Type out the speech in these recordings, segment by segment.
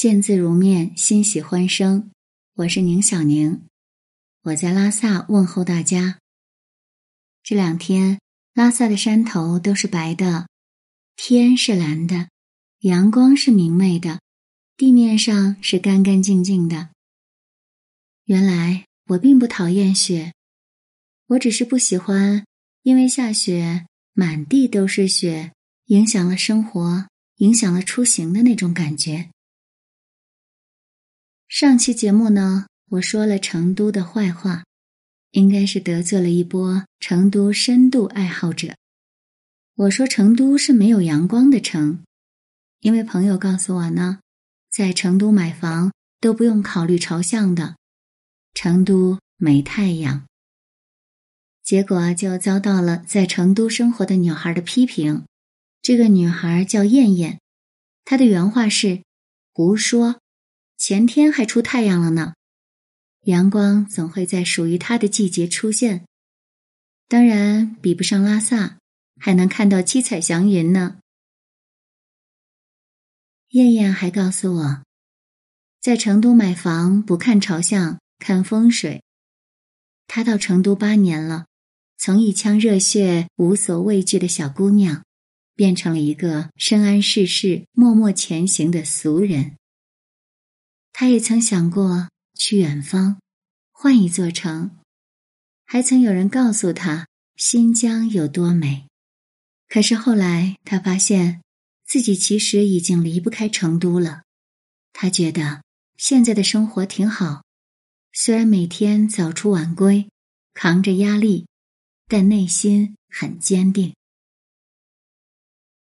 见字如面，欣喜欢声。我是宁小宁，我在拉萨问候大家。这两天，拉萨的山头都是白的，天是蓝的，阳光是明媚的，地面上是干干净净的。原来我并不讨厌雪，我只是不喜欢因为下雪满地都是雪，影响了生活，影响了出行的那种感觉。上期节目呢，我说了成都的坏话，应该是得罪了一波成都深度爱好者。我说成都是没有阳光的城，因为朋友告诉我呢，在成都买房都不用考虑朝向的，成都没太阳。结果就遭到了在成都生活的女孩的批评。这个女孩叫燕燕，她的原话是：“胡说。”前天还出太阳了呢，阳光总会在属于它的季节出现。当然比不上拉萨，还能看到七彩祥云呢。燕燕还告诉我，在成都买房不看朝向，看风水。她到成都八年了，从一腔热血、无所畏惧的小姑娘，变成了一个深谙世事、默默前行的俗人。他也曾想过去远方，换一座城，还曾有人告诉他新疆有多美。可是后来他发现自己其实已经离不开成都了。他觉得现在的生活挺好，虽然每天早出晚归，扛着压力，但内心很坚定。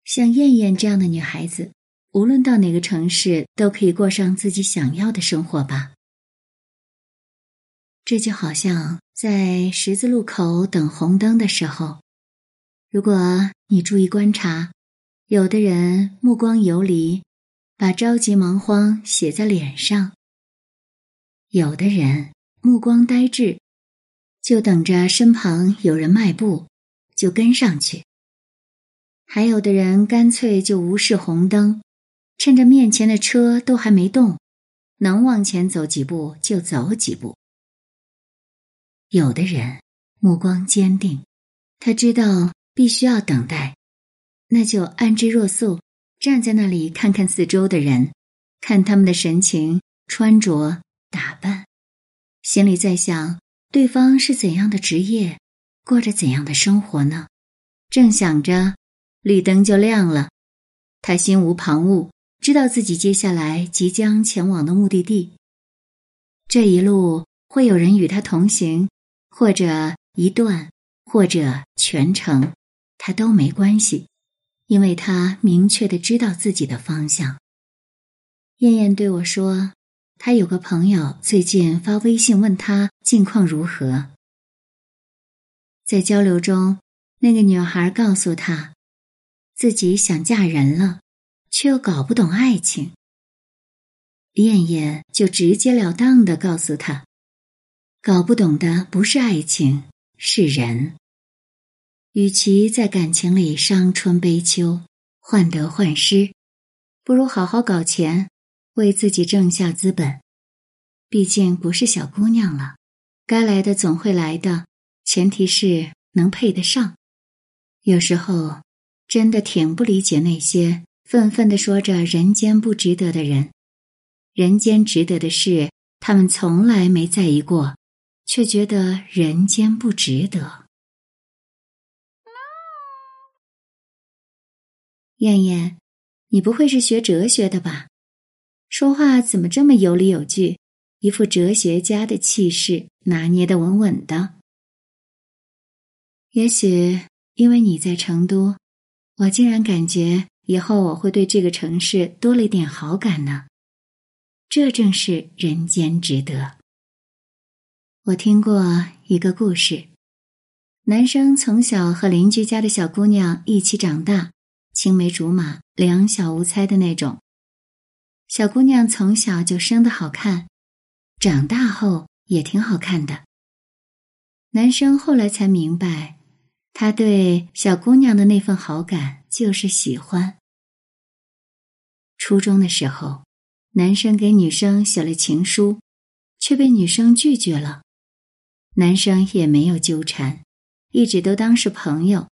像燕燕这样的女孩子。无论到哪个城市，都可以过上自己想要的生活吧。这就好像在十字路口等红灯的时候，如果你注意观察，有的人目光游离，把着急忙慌写在脸上；有的人目光呆滞，就等着身旁有人迈步，就跟上去；还有的人干脆就无视红灯。趁着面前的车都还没动，能往前走几步就走几步。有的人目光坚定，他知道必须要等待，那就安之若素，站在那里看看四周的人，看他们的神情、穿着、打扮，心里在想对方是怎样的职业，过着怎样的生活呢？正想着，绿灯就亮了，他心无旁骛。知道自己接下来即将前往的目的地，这一路会有人与他同行，或者一段，或者全程，他都没关系，因为他明确的知道自己的方向。燕燕对我说，她有个朋友最近发微信问他近况如何，在交流中，那个女孩告诉他，自己想嫁人了。却又搞不懂爱情，燕燕就直截了当的告诉他：“搞不懂的不是爱情，是人。与其在感情里伤春悲秋、患得患失，不如好好搞钱，为自己挣下资本。毕竟不是小姑娘了，该来的总会来的，前提是能配得上。有时候真的挺不理解那些。”愤愤地说着：“人间不值得的人，人间值得的事，他们从来没在意过，却觉得人间不值得。”燕燕，你不会是学哲学的吧？说话怎么这么有理有据，一副哲学家的气势，拿捏的稳稳的？也许因为你在成都，我竟然感觉。以后我会对这个城市多了一点好感呢，这正是人间值得。我听过一个故事，男生从小和邻居家的小姑娘一起长大，青梅竹马、两小无猜的那种。小姑娘从小就生得好看，长大后也挺好看的。男生后来才明白，他对小姑娘的那份好感就是喜欢。初中的时候，男生给女生写了情书，却被女生拒绝了。男生也没有纠缠，一直都当是朋友。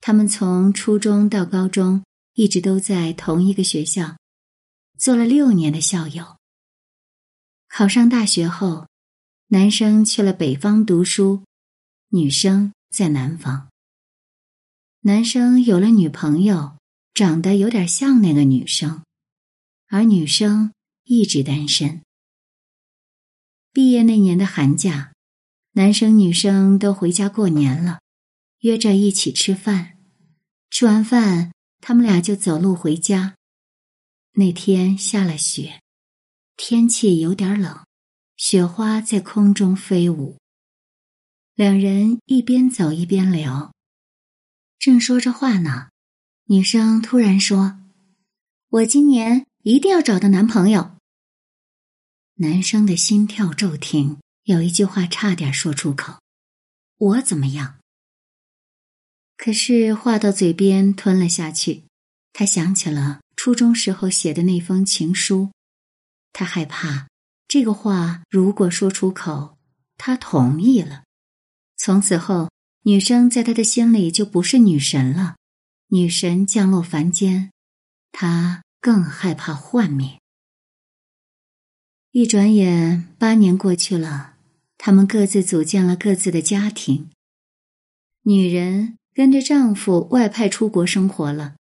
他们从初中到高中，一直都在同一个学校，做了六年的校友。考上大学后，男生去了北方读书，女生在南方。男生有了女朋友，长得有点像那个女生，而女生一直单身。毕业那年的寒假，男生女生都回家过年了，约着一起吃饭。吃完饭，他们俩就走路回家。那天下了雪。天气有点冷，雪花在空中飞舞。两人一边走一边聊，正说着话呢，女生突然说：“我今年一定要找到男朋友。”男生的心跳骤停，有一句话差点说出口：“我怎么样？”可是话到嘴边吞了下去，他想起了初中时候写的那封情书。他害怕这个话如果说出口，他同意了，从此后女生在他的心里就不是女神了，女神降落凡间，他更害怕幻灭。一转眼八年过去了，他们各自组建了各自的家庭，女人跟着丈夫外派出国生活了，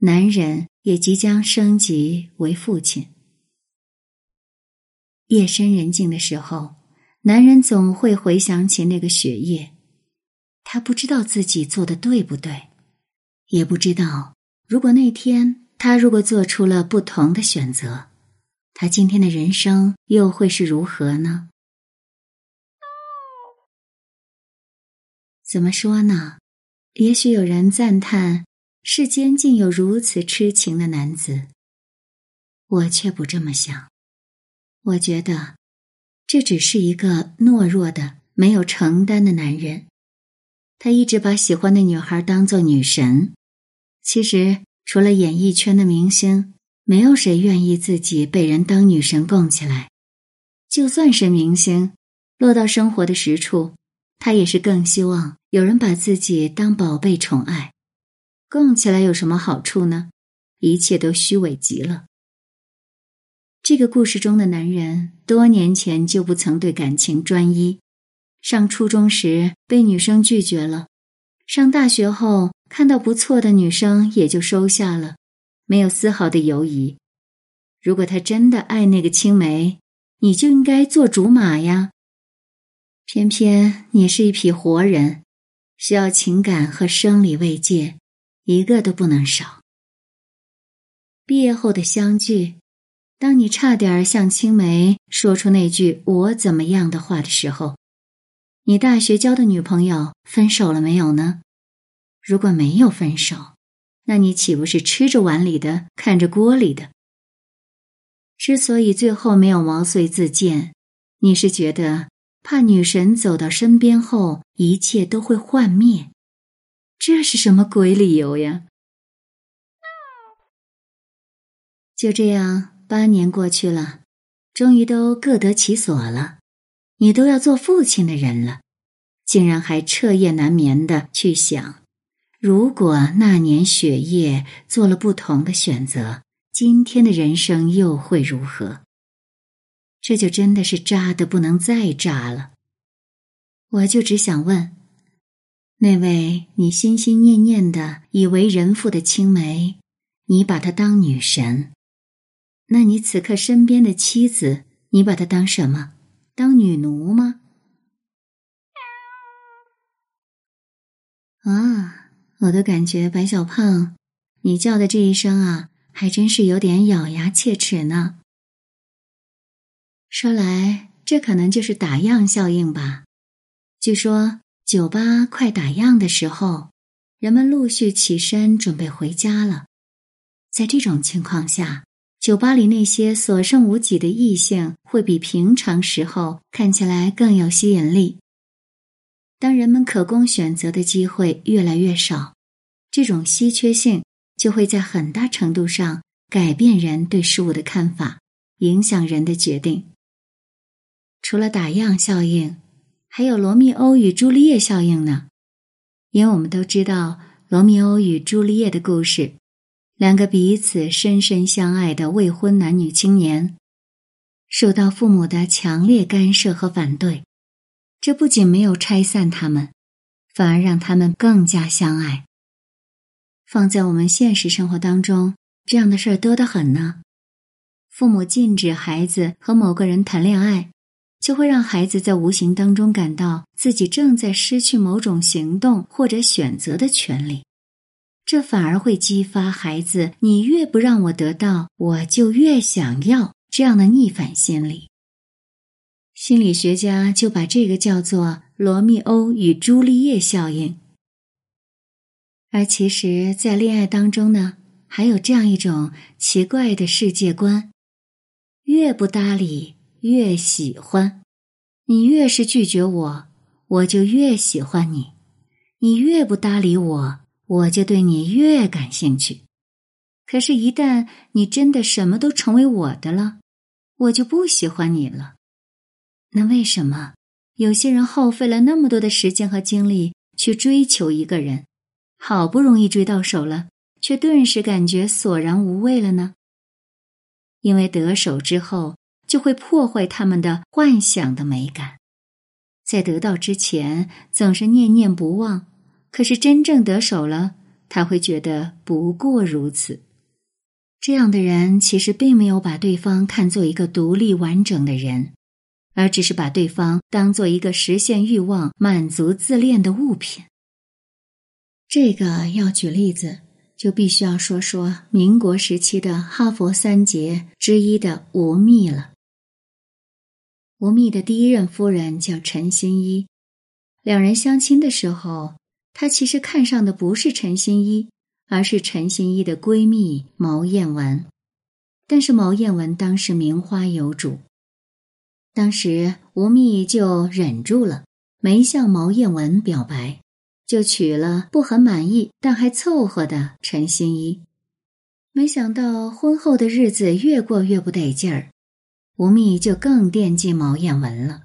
男人也即将升级为父亲。夜深人静的时候，男人总会回想起那个雪夜。他不知道自己做的对不对，也不知道如果那天他如果做出了不同的选择，他今天的人生又会是如何呢？怎么说呢？也许有人赞叹世间竟有如此痴情的男子，我却不这么想。我觉得，这只是一个懦弱的、没有承担的男人。他一直把喜欢的女孩当做女神。其实，除了演艺圈的明星，没有谁愿意自己被人当女神供起来。就算是明星，落到生活的实处，他也是更希望有人把自己当宝贝宠爱。供起来有什么好处呢？一切都虚伪极了。这个故事中的男人，多年前就不曾对感情专一。上初中时被女生拒绝了，上大学后看到不错的女生也就收下了，没有丝毫的犹疑。如果他真的爱那个青梅，你就应该做竹马呀。偏偏你是一匹活人，需要情感和生理慰藉，一个都不能少。毕业后的相聚。当你差点向青梅说出那句“我怎么样”的话的时候，你大学交的女朋友分手了没有呢？如果没有分手，那你岂不是吃着碗里的看着锅里的？之所以最后没有毛遂自荐，你是觉得怕女神走到身边后一切都会幻灭？这是什么鬼理由呀？就这样。八年过去了，终于都各得其所了。你都要做父亲的人了，竟然还彻夜难眠的去想：如果那年雪夜做了不同的选择，今天的人生又会如何？这就真的是渣的不能再渣了。我就只想问，那位你心心念念的以为人妇的青梅，你把她当女神？那你此刻身边的妻子，你把她当什么？当女奴吗？啊，我都感觉白小胖，你叫的这一声啊，还真是有点咬牙切齿呢。说来，这可能就是打烊效应吧。据说酒吧快打烊的时候，人们陆续起身准备回家了。在这种情况下。酒吧里那些所剩无几的异性，会比平常时候看起来更有吸引力。当人们可供选择的机会越来越少，这种稀缺性就会在很大程度上改变人对事物的看法，影响人的决定。除了打样效应，还有罗密欧与朱丽叶效应呢。因为我们都知道罗密欧与朱丽叶的故事，两个彼此深深相爱的未婚男女青年，受到父母的强烈干涉和反对，这不仅没有拆散他们，反而让他们更加相爱。放在我们现实生活当中，这样的事儿多得很呢。父母禁止孩子和某个人谈恋爱。就会让孩子在无形当中感到自己正在失去某种行动或者选择的权利，这反而会激发孩子“你越不让我得到，我就越想要”这样的逆反心理。心理学家就把这个叫做“罗密欧与朱丽叶效应”。而其实，在恋爱当中呢，还有这样一种奇怪的世界观：越不搭理。越喜欢，你越是拒绝我，我就越喜欢你；你越不搭理我，我就对你越感兴趣。可是，一旦你真的什么都成为我的了，我就不喜欢你了。那为什么有些人耗费了那么多的时间和精力去追求一个人，好不容易追到手了，却顿时感觉索然无味了呢？因为得手之后。就会破坏他们的幻想的美感，在得到之前总是念念不忘，可是真正得手了，他会觉得不过如此。这样的人其实并没有把对方看作一个独立完整的人，而只是把对方当做一个实现欲望、满足自恋的物品。这个要举例子，就必须要说说民国时期的哈佛三杰之一的吴宓了。吴宓的第一任夫人叫陈新一，两人相亲的时候，他其实看上的不是陈新一，而是陈新一的闺蜜毛艳文。但是毛艳文当时名花有主，当时吴宓就忍住了，没向毛彦文表白，就娶了不很满意但还凑合的陈新一。没想到婚后的日子越过越不得劲儿。吴宓就更惦记毛彦文了，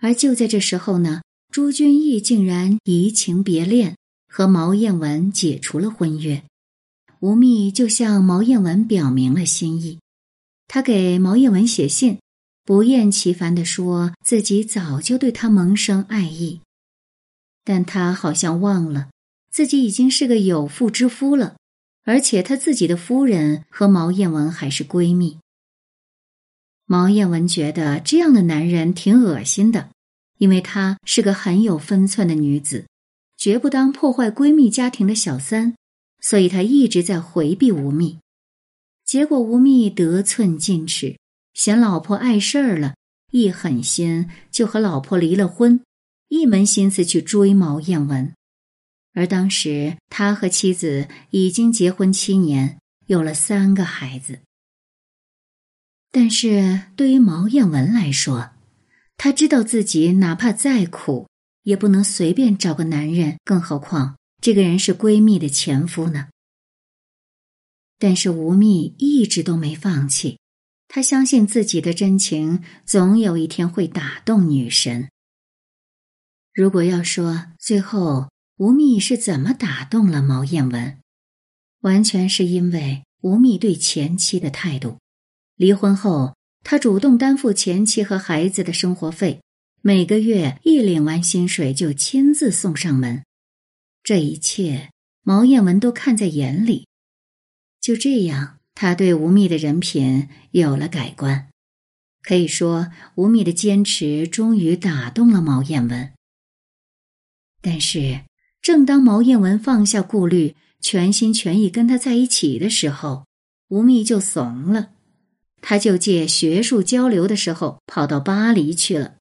而就在这时候呢，朱君毅竟然移情别恋，和毛彦文解除了婚约。吴宓就向毛彦文表明了心意，他给毛彦文写信，不厌其烦地说自己早就对她萌生爱意，但他好像忘了自己已经是个有妇之夫了，而且他自己的夫人和毛艳文还是闺蜜。毛艳文觉得这样的男人挺恶心的，因为她是个很有分寸的女子，绝不当破坏闺蜜家庭的小三，所以她一直在回避吴宓。结果吴宓得寸进尺，嫌老婆碍事儿了，一狠心就和老婆离了婚，一门心思去追毛艳文。而当时他和妻子已经结婚七年，有了三个孩子。但是对于毛艳文来说，她知道自己哪怕再苦，也不能随便找个男人，更何况这个人是闺蜜的前夫呢。但是吴宓一直都没放弃，他相信自己的真情总有一天会打动女神。如果要说最后吴宓是怎么打动了毛艳文，完全是因为吴宓对前妻的态度。离婚后，他主动担负前妻和孩子的生活费，每个月一领完薪水就亲自送上门。这一切，毛艳文都看在眼里。就这样，他对吴宓的人品有了改观。可以说，吴宓的坚持终于打动了毛彦文。但是，正当毛彦文放下顾虑，全心全意跟他在一起的时候，吴宓就怂了。他就借学术交流的时候跑到巴黎去了。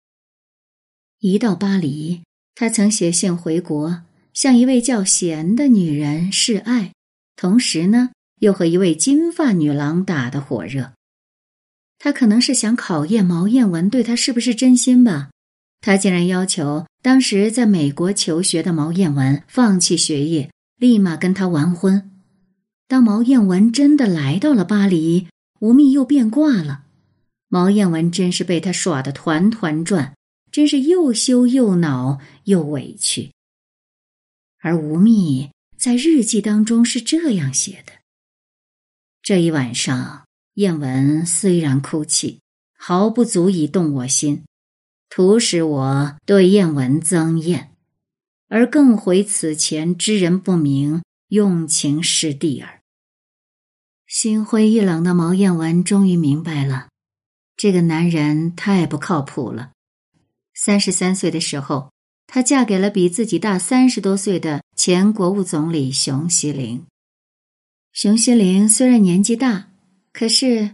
一到巴黎，他曾写信回国，向一位叫贤的女人示爱，同时呢，又和一位金发女郎打得火热。他可能是想考验毛艳文对他是不是真心吧。他竟然要求当时在美国求学的毛艳文放弃学业，立马跟他完婚。当毛彦文真的来到了巴黎，吴宓又变卦了。毛彦文真是被他耍得团团转，真是又羞又恼又委屈。而吴宓在日记当中是这样写的：这一晚上，燕文虽然哭泣，毫不足以动我心，徒使我对燕文憎厌，而更悔此前知人不明，用情失地耳。心灰意冷的毛彦文终于明白了，这个男人太不靠谱了。三十三岁的时候，她嫁给了比自己大三十多岁的前国务总理熊希龄。熊希龄虽然年纪大，可是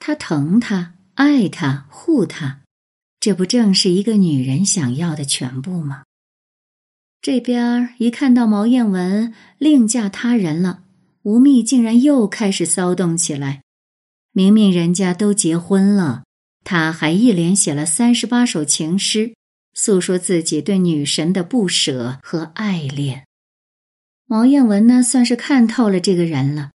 他疼她、爱她、护她，这不正是一个女人想要的全部吗？这边一看到毛彦文另嫁他人了。吴宓竟然又开始骚动起来，明明人家都结婚了，他还一连写了三十八首情诗，诉说自己对女神的不舍和爱恋。毛彦文呢，算是看透了这个人了。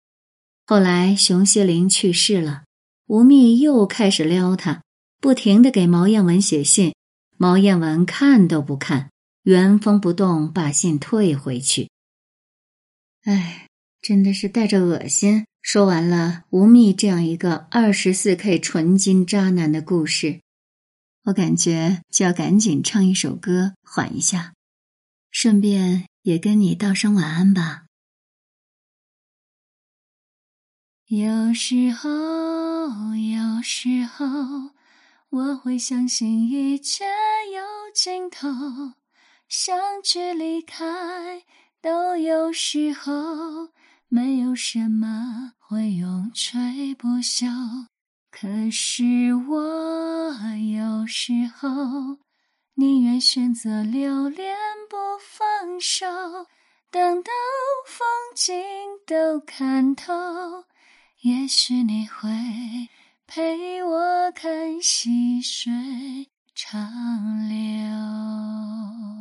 后来熊希龄去世了，吴宓又开始撩他，不停的给毛彦文写信，毛彦文看都不看，原封不动把信退回去。唉。真的是带着恶心说完了吴宓这样一个二十四 K 纯金渣男的故事，我感觉就要赶紧唱一首歌缓一下，顺便也跟你道声晚安吧。有时候，有时候我会相信一切有尽头，相聚离开都有时候。没有什么会永垂不朽，可是我有时候宁愿选择留恋不放手等到风景都看透也许你会陪我看细水长流。